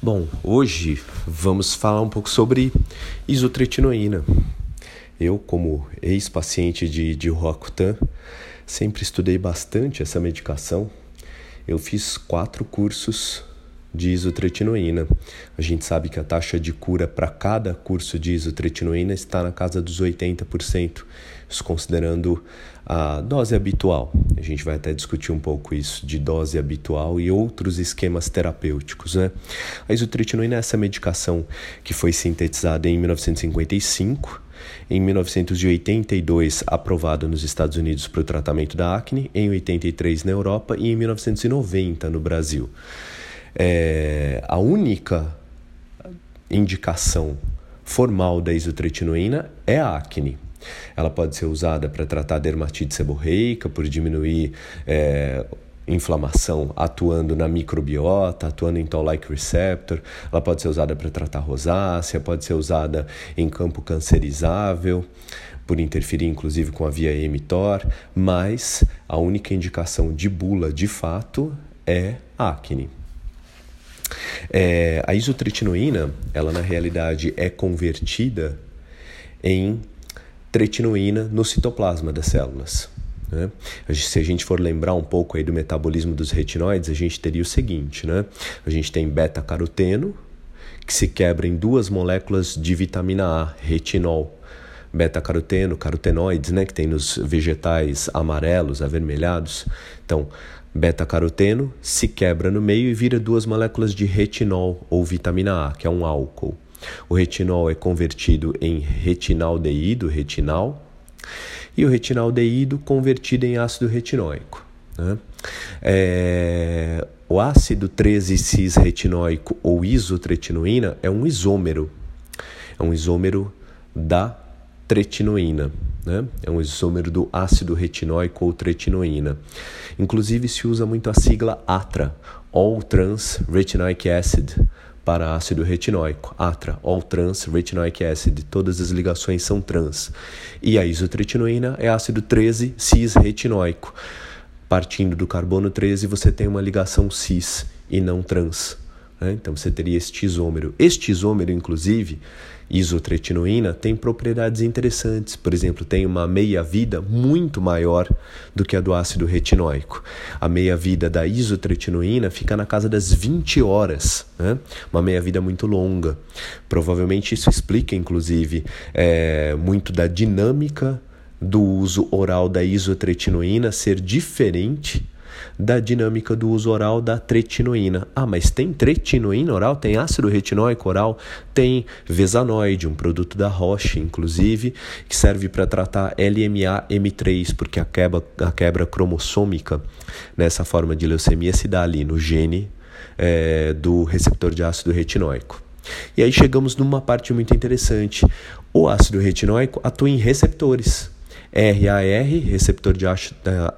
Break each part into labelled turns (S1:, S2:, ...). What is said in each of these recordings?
S1: Bom, hoje vamos falar um pouco sobre isotretinoína. Eu, como ex-paciente de, de Roacutan, sempre estudei bastante essa medicação. Eu fiz quatro cursos de isotretinoína. A gente sabe que a taxa de cura para cada curso de isotretinoína está na casa dos 80%, isso considerando a dose habitual. A gente vai até discutir um pouco isso de dose habitual e outros esquemas terapêuticos. Né? A isotretinoína é essa medicação que foi sintetizada em 1955 em 1982 aprovada nos Estados Unidos para o tratamento da acne, em 83 na Europa e em 1990 no Brasil. É, a única indicação formal da isotretinoína é a acne. Ela pode ser usada para tratar dermatite seborreica, por diminuir é, inflamação atuando na microbiota, atuando em toll-like receptor. Ela pode ser usada para tratar rosácea, pode ser usada em campo cancerizável, por interferir inclusive com a via mTOR, mas a única indicação de bula de fato é acne. É, a isotretinoína, ela na realidade é convertida em tretinoína no citoplasma das células. Né? Se a gente for lembrar um pouco aí do metabolismo dos retinoides, a gente teria o seguinte, né? A gente tem beta-caroteno, que se quebra em duas moléculas de vitamina A, retinol. Beta-caroteno, carotenoides, né, que tem nos vegetais amarelos, avermelhados. Então, Beta-caroteno se quebra no meio e vira duas moléculas de retinol ou vitamina A, que é um álcool. O retinol é convertido em retinaldeído, retinal, e o retinaldeído convertido em ácido retinóico. Né? É... O ácido 13-cis-retinóico ou isotretinoína é um isômero, é um isômero da tretinoína. Né? É um isômero do ácido retinóico ou tretinoína. Inclusive se usa muito a sigla ATRA, All Trans Retinoic Acid, para ácido retinóico. ATRA, All Trans Retinoic Acid, todas as ligações são trans. E a isotretinoína é ácido 13 cis-retinóico. Partindo do carbono 13, você tem uma ligação cis e não trans. Né? Então você teria este isômero. Este isômero, inclusive, isotretinoína, tem propriedades interessantes. Por exemplo, tem uma meia-vida muito maior do que a do ácido retinóico. A meia-vida da isotretinoína fica na casa das 20 horas, né? uma meia-vida muito longa. Provavelmente isso explica, inclusive, é, muito da dinâmica do uso oral da isotretinoína ser diferente da dinâmica do uso oral da tretinoína. Ah, mas tem tretinoína oral? Tem ácido retinóico oral? Tem vesanoide, um produto da Roche, inclusive, que serve para tratar LMA-M3, porque a quebra, a quebra cromossômica nessa forma de leucemia se dá ali no gene é, do receptor de ácido retinóico. E aí chegamos numa parte muito interessante. O ácido retinóico atua em receptores. RAR, receptor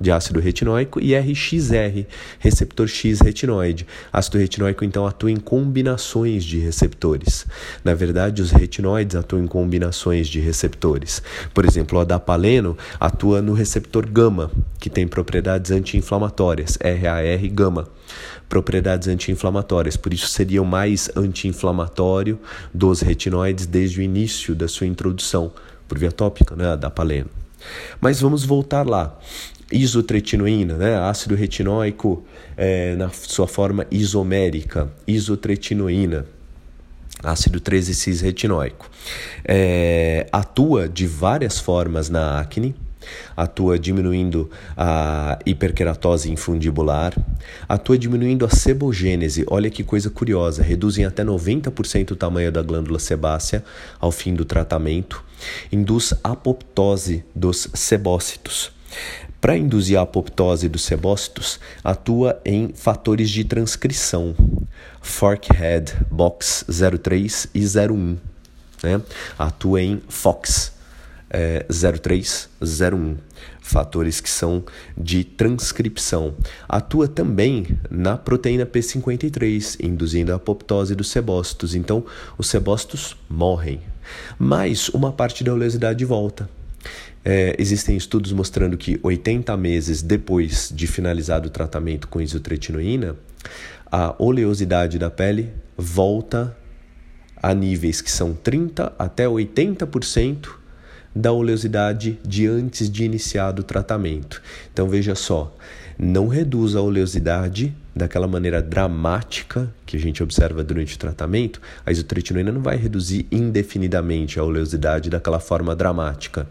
S1: de ácido retinóico, e RXR, receptor X retinoide. Ácido retinóico então atua em combinações de receptores. Na verdade, os retinoides atuam em combinações de receptores. Por exemplo, o adapaleno atua no receptor gama, que tem propriedades anti-inflamatórias, RAR gama propriedades anti-inflamatórias, por isso seria o mais anti-inflamatório dos retinoides desde o início da sua introdução por via tópica, né, da paleno. Mas vamos voltar lá. Isotretinoína, né? ácido retinóico é, na sua forma isomérica, isotretinoína, ácido 13-cis-retinóico. É, atua de várias formas na acne, atua diminuindo a hiperkeratose infundibular, atua diminuindo a sebogênese. Olha que coisa curiosa, reduzem até 90% o tamanho da glândula sebácea ao fim do tratamento, induz apoptose dos sebócitos. Para induzir a apoptose dos sebócitos, atua em fatores de transcrição, Forkhead, Box 03 e 01. Né? Atua em FOX, é, 0301, fatores que são de transcrição. Atua também na proteína P53, induzindo a apoptose dos sebócitos. Então, os sebócitos morrem, mas uma parte da oleosidade volta. É, existem estudos mostrando que 80 meses depois de finalizado o tratamento com isotretinoína, a oleosidade da pele volta a níveis que são 30 até 80% da oleosidade de antes de iniciado o tratamento. Então veja só, não reduz a oleosidade daquela maneira dramática que a gente observa durante o tratamento, a isotretinoína não vai reduzir indefinidamente a oleosidade daquela forma dramática.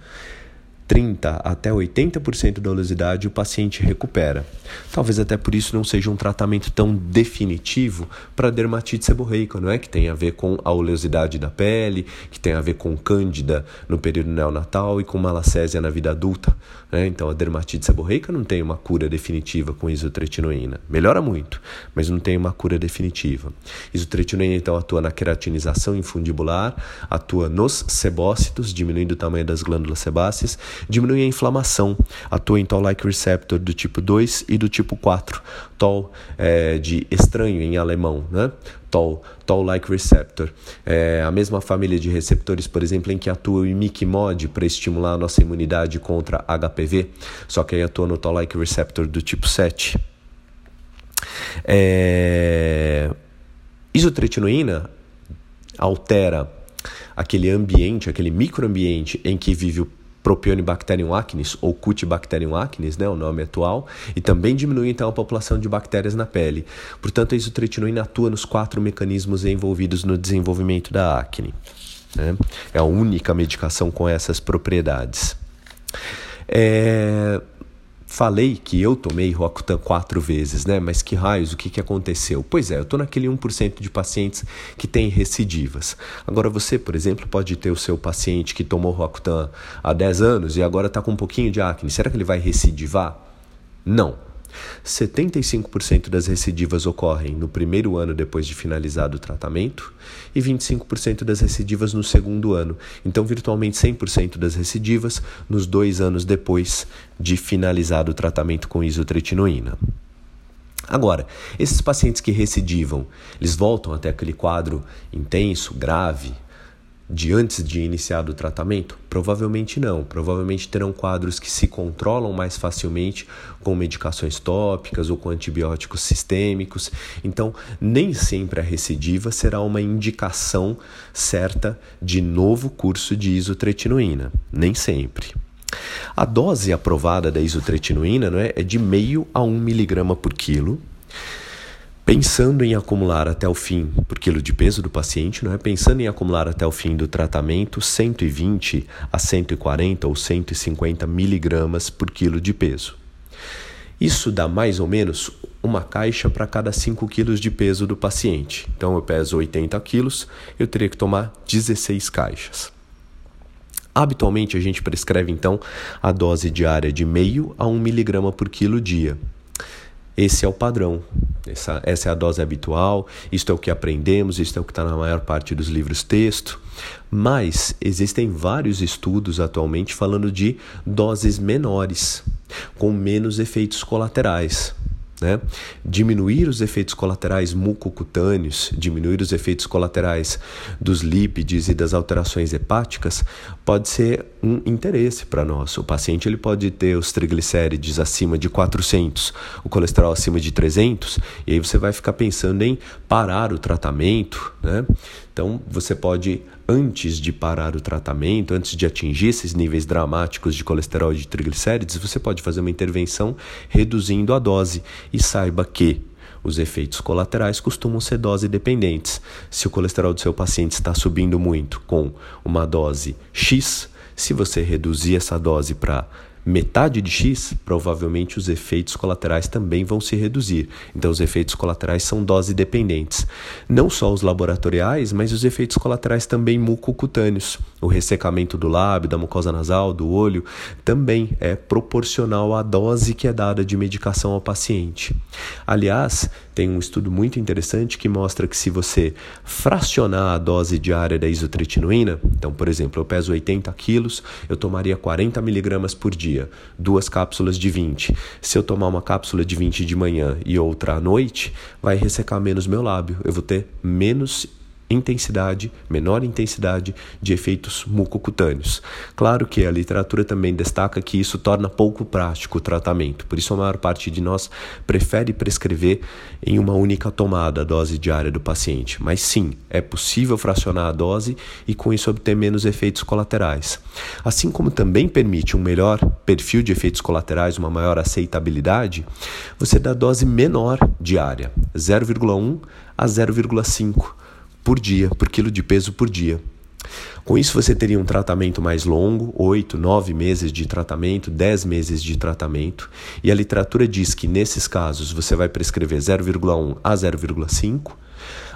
S1: 30 até 80% da oleosidade o paciente recupera. Talvez até por isso não seja um tratamento tão definitivo para dermatite seborreica, não é? Que tem a ver com a oleosidade da pele, que tem a ver com cândida no período neonatal e com malacésia na vida adulta. Né? Então a dermatite seborreica não tem uma cura definitiva com isotretinoína. Melhora muito, mas não tem uma cura definitiva. Isotretinoína então atua na queratinização infundibular, atua nos sebócitos, diminuindo o tamanho das glândulas sebáceas diminui a inflamação, atua em Toll-like receptor do tipo 2 e do tipo 4. Toll é, de estranho em alemão, né? Toll, Toll-like receptor. É a mesma família de receptores, por exemplo, em que atua o imiquimod para estimular a nossa imunidade contra HPV, só que aí atua no Toll-like receptor do tipo 7. É... Isotretinoína altera aquele ambiente, aquele microambiente em que vive o Propionibacterium acnes ou Cutibacterium acnes, né, o nome atual, e também diminui então a população de bactérias na pele. Portanto, a isotretinoína atua nos quatro mecanismos envolvidos no desenvolvimento da acne. Né? É a única medicação com essas propriedades. É, Falei que eu tomei Roacutan quatro vezes, né? Mas que raios, o que, que aconteceu? Pois é, eu estou naquele 1% de pacientes que têm recidivas. Agora, você, por exemplo, pode ter o seu paciente que tomou Roacutan há 10 anos e agora está com um pouquinho de acne. Será que ele vai recidivar? Não. 75% das recidivas ocorrem no primeiro ano depois de finalizado o tratamento e 25% das recidivas no segundo ano. Então, virtualmente 100% das recidivas nos dois anos depois de finalizado o tratamento com isotretinoína. Agora, esses pacientes que recidivam, eles voltam até aquele quadro intenso, grave, de antes de iniciar o tratamento? Provavelmente não. Provavelmente terão quadros que se controlam mais facilmente com medicações tópicas ou com antibióticos sistêmicos. Então, nem sempre a recidiva será uma indicação certa de novo curso de isotretinoína. Nem sempre. A dose aprovada da isotretinoína não é, é de meio a 1 miligrama por quilo pensando em acumular até o fim por quilo de peso do paciente, não é? Pensando em acumular até o fim do tratamento 120 a 140 ou 150 miligramas por quilo de peso. Isso dá mais ou menos uma caixa para cada 5 quilos de peso do paciente. Então eu peso 80 quilos, eu teria que tomar 16 caixas. Habitualmente a gente prescreve então a dose diária de meio a 1 miligrama por quilo dia. Esse é o padrão, essa, essa é a dose habitual, isto é o que aprendemos, isto é o que está na maior parte dos livros texto. Mas existem vários estudos atualmente falando de doses menores, com menos efeitos colaterais. Né? Diminuir os efeitos colaterais mucocutâneos, diminuir os efeitos colaterais dos lípides e das alterações hepáticas pode ser um interesse para nós. O paciente ele pode ter os triglicérides acima de 400, o colesterol acima de 300, e aí você vai ficar pensando em parar o tratamento, né? Então, você pode, antes de parar o tratamento, antes de atingir esses níveis dramáticos de colesterol e de triglicérides, você pode fazer uma intervenção reduzindo a dose. E saiba que os efeitos colaterais costumam ser dose dependentes. Se o colesterol do seu paciente está subindo muito com uma dose X, se você reduzir essa dose para metade de X, provavelmente os efeitos colaterais também vão se reduzir. Então, os efeitos colaterais são dose dependentes. Não só os laboratoriais, mas os efeitos colaterais também mucocutâneos. O ressecamento do lábio, da mucosa nasal, do olho, também é proporcional à dose que é dada de medicação ao paciente. Aliás, tem um estudo muito interessante que mostra que se você fracionar a dose diária da isotretinoína, então, por exemplo, eu peso 80 quilos, eu tomaria 40 miligramas por dia, duas cápsulas de 20. Se eu tomar uma cápsula de 20 de manhã e outra à noite, vai ressecar menos meu lábio, eu vou ter menos intensidade, menor intensidade de efeitos mucocutâneos. Claro que a literatura também destaca que isso torna pouco prático o tratamento, por isso a maior parte de nós prefere prescrever em uma única tomada a dose diária do paciente. Mas sim, é possível fracionar a dose e com isso obter menos efeitos colaterais. Assim como também permite um melhor perfil de efeitos colaterais, uma maior aceitabilidade, você dá dose menor diária, 0,1 a 0,5 por dia, por quilo de peso por dia. Com isso, você teria um tratamento mais longo, 8, 9 meses de tratamento, 10 meses de tratamento, e a literatura diz que nesses casos você vai prescrever 0,1 a 0,5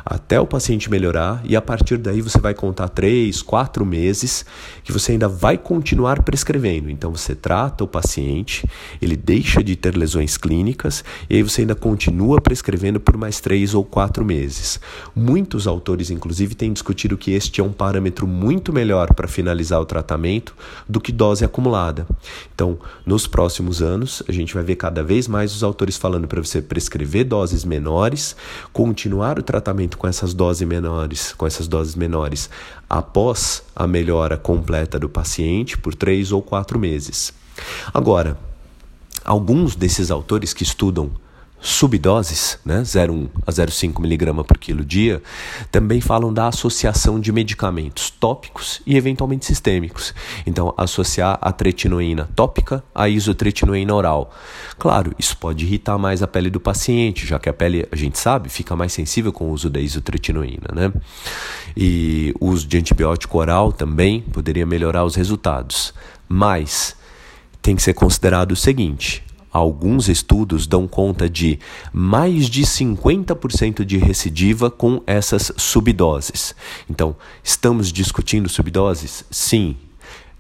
S1: até o paciente melhorar e a partir daí você vai contar três, quatro meses que você ainda vai continuar prescrevendo. Então você trata o paciente, ele deixa de ter lesões clínicas e aí você ainda continua prescrevendo por mais três ou quatro meses. Muitos autores, inclusive, têm discutido que este é um parâmetro muito melhor para finalizar o tratamento do que dose acumulada. Então, nos próximos anos, a gente vai ver cada vez mais os autores falando para você prescrever doses menores, continuar o tratamento com essas doses menores, com essas doses menores, após a melhora completa do paciente por três ou quatro meses. Agora, alguns desses autores que estudam subdoses, né, 0,1 a 0,5 miligrama por quilo dia, também falam da associação de medicamentos tópicos e eventualmente sistêmicos. Então, associar a tretinoína tópica à isotretinoína oral. Claro, isso pode irritar mais a pele do paciente, já que a pele, a gente sabe, fica mais sensível com o uso da isotretinoína, né? E o uso de antibiótico oral também poderia melhorar os resultados. Mas tem que ser considerado o seguinte: Alguns estudos dão conta de mais de 50% de recidiva com essas subdoses. Então, estamos discutindo subdoses? Sim.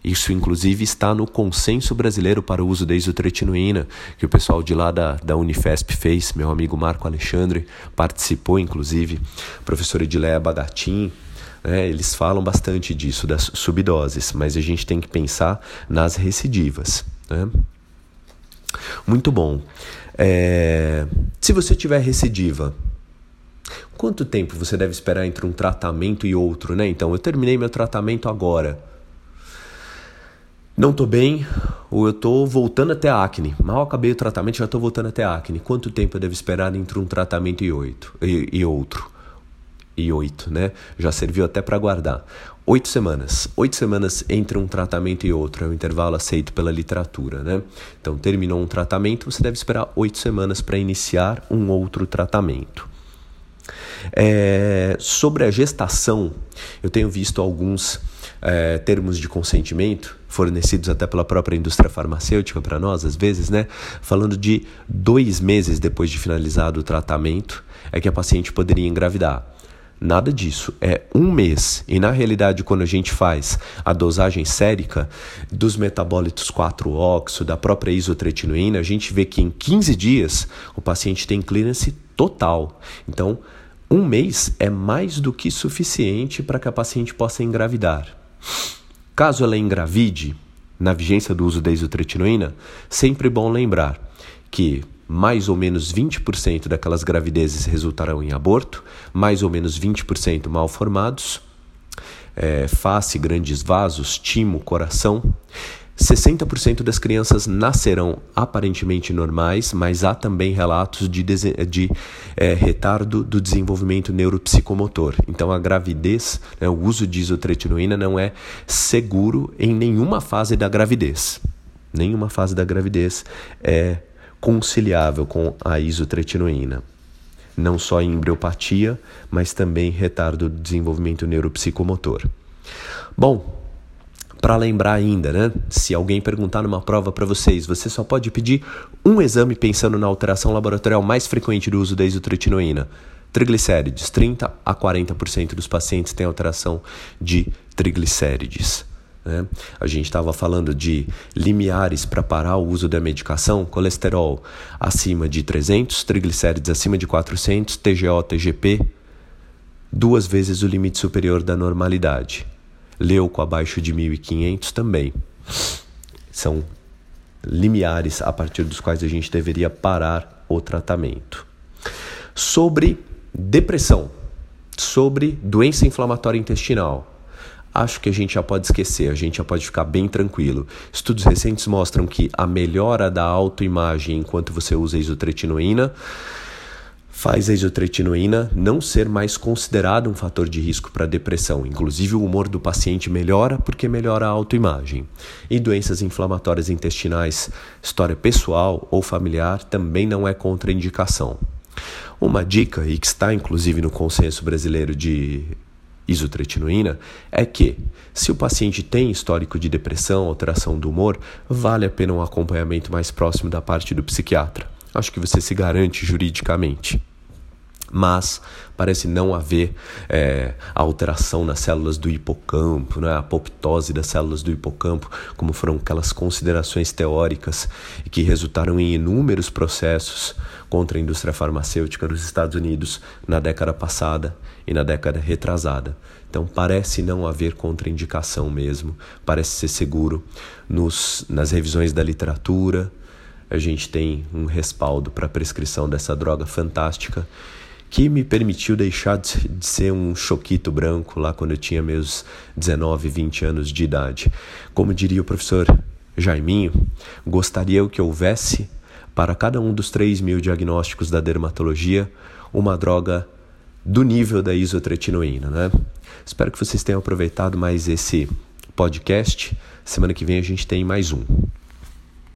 S1: Isso, inclusive, está no consenso brasileiro para o uso da isotretinoína, que o pessoal de lá da, da Unifesp fez. Meu amigo Marco Alexandre participou, inclusive, professora Edileia Bagatin, né, eles falam bastante disso, das subdoses, mas a gente tem que pensar nas recidivas. Né? Muito bom. É... Se você tiver recidiva, quanto tempo você deve esperar entre um tratamento e outro, né? Então, eu terminei meu tratamento agora. Não tô bem, ou eu tô voltando até a acne. Mal acabei o tratamento, já tô voltando até a acne. Quanto tempo eu devo esperar entre um tratamento e, oito, e, e outro? E oito, né? Já serviu até para guardar. Oito semanas. Oito semanas entre um tratamento e outro é o intervalo aceito pela literatura, né? Então, terminou um tratamento, você deve esperar oito semanas para iniciar um outro tratamento. É, sobre a gestação, eu tenho visto alguns é, termos de consentimento fornecidos até pela própria indústria farmacêutica para nós, às vezes, né? Falando de dois meses depois de finalizado o tratamento, é que a paciente poderia engravidar. Nada disso. É um mês. E na realidade, quando a gente faz a dosagem sérica dos metabólitos 4-oxo, da própria isotretinoína, a gente vê que em 15 dias o paciente tem clearance total. Então, um mês é mais do que suficiente para que a paciente possa engravidar. Caso ela engravide, na vigência do uso da isotretinoína, sempre bom lembrar que mais ou menos 20% daquelas gravidezes resultarão em aborto, mais ou menos 20% mal formados, é, face, grandes vasos, timo, coração. 60% das crianças nascerão aparentemente normais, mas há também relatos de, de é, retardo do desenvolvimento neuropsicomotor. Então, a gravidez, né, o uso de isotretinoína não é seguro em nenhuma fase da gravidez. Nenhuma fase da gravidez é conciliável com a isotretinoína, não só em embriopatia, mas também retardo do desenvolvimento neuropsicomotor. Bom, para lembrar ainda, né? Se alguém perguntar numa prova para vocês, você só pode pedir um exame pensando na alteração laboratorial mais frequente do uso da isotretinoína. Triglicérides, 30 a 40% dos pacientes têm alteração de triglicérides. Né? A gente estava falando de limiares para parar o uso da medicação, colesterol acima de 300, triglicérides acima de 400, TGO, TGP, duas vezes o limite superior da normalidade. Leuco abaixo de 1500 também. São limiares a partir dos quais a gente deveria parar o tratamento. Sobre depressão sobre doença inflamatória intestinal. Acho que a gente já pode esquecer, a gente já pode ficar bem tranquilo. Estudos recentes mostram que a melhora da autoimagem enquanto você usa isotretinoína faz a isotretinoína não ser mais considerada um fator de risco para depressão. Inclusive, o humor do paciente melhora porque melhora a autoimagem. E doenças inflamatórias intestinais, história pessoal ou familiar, também não é contraindicação. Uma dica, e que está inclusive no consenso brasileiro de isotretinoína, é que, se o paciente tem histórico de depressão, alteração do humor, vale a pena um acompanhamento mais próximo da parte do psiquiatra. Acho que você se garante juridicamente mas parece não haver é, alteração nas células do hipocampo, né? a apoptose das células do hipocampo, como foram aquelas considerações teóricas que resultaram em inúmeros processos contra a indústria farmacêutica nos Estados Unidos na década passada e na década retrasada. Então parece não haver contraindicação mesmo, parece ser seguro nos, nas revisões da literatura. A gente tem um respaldo para a prescrição dessa droga fantástica que me permitiu deixar de ser um choquito branco lá quando eu tinha meus 19, 20 anos de idade. Como diria o professor Jaiminho, gostaria que houvesse, para cada um dos 3 mil diagnósticos da dermatologia, uma droga do nível da isotretinoína, né? Espero que vocês tenham aproveitado mais esse podcast. Semana que vem a gente tem mais um.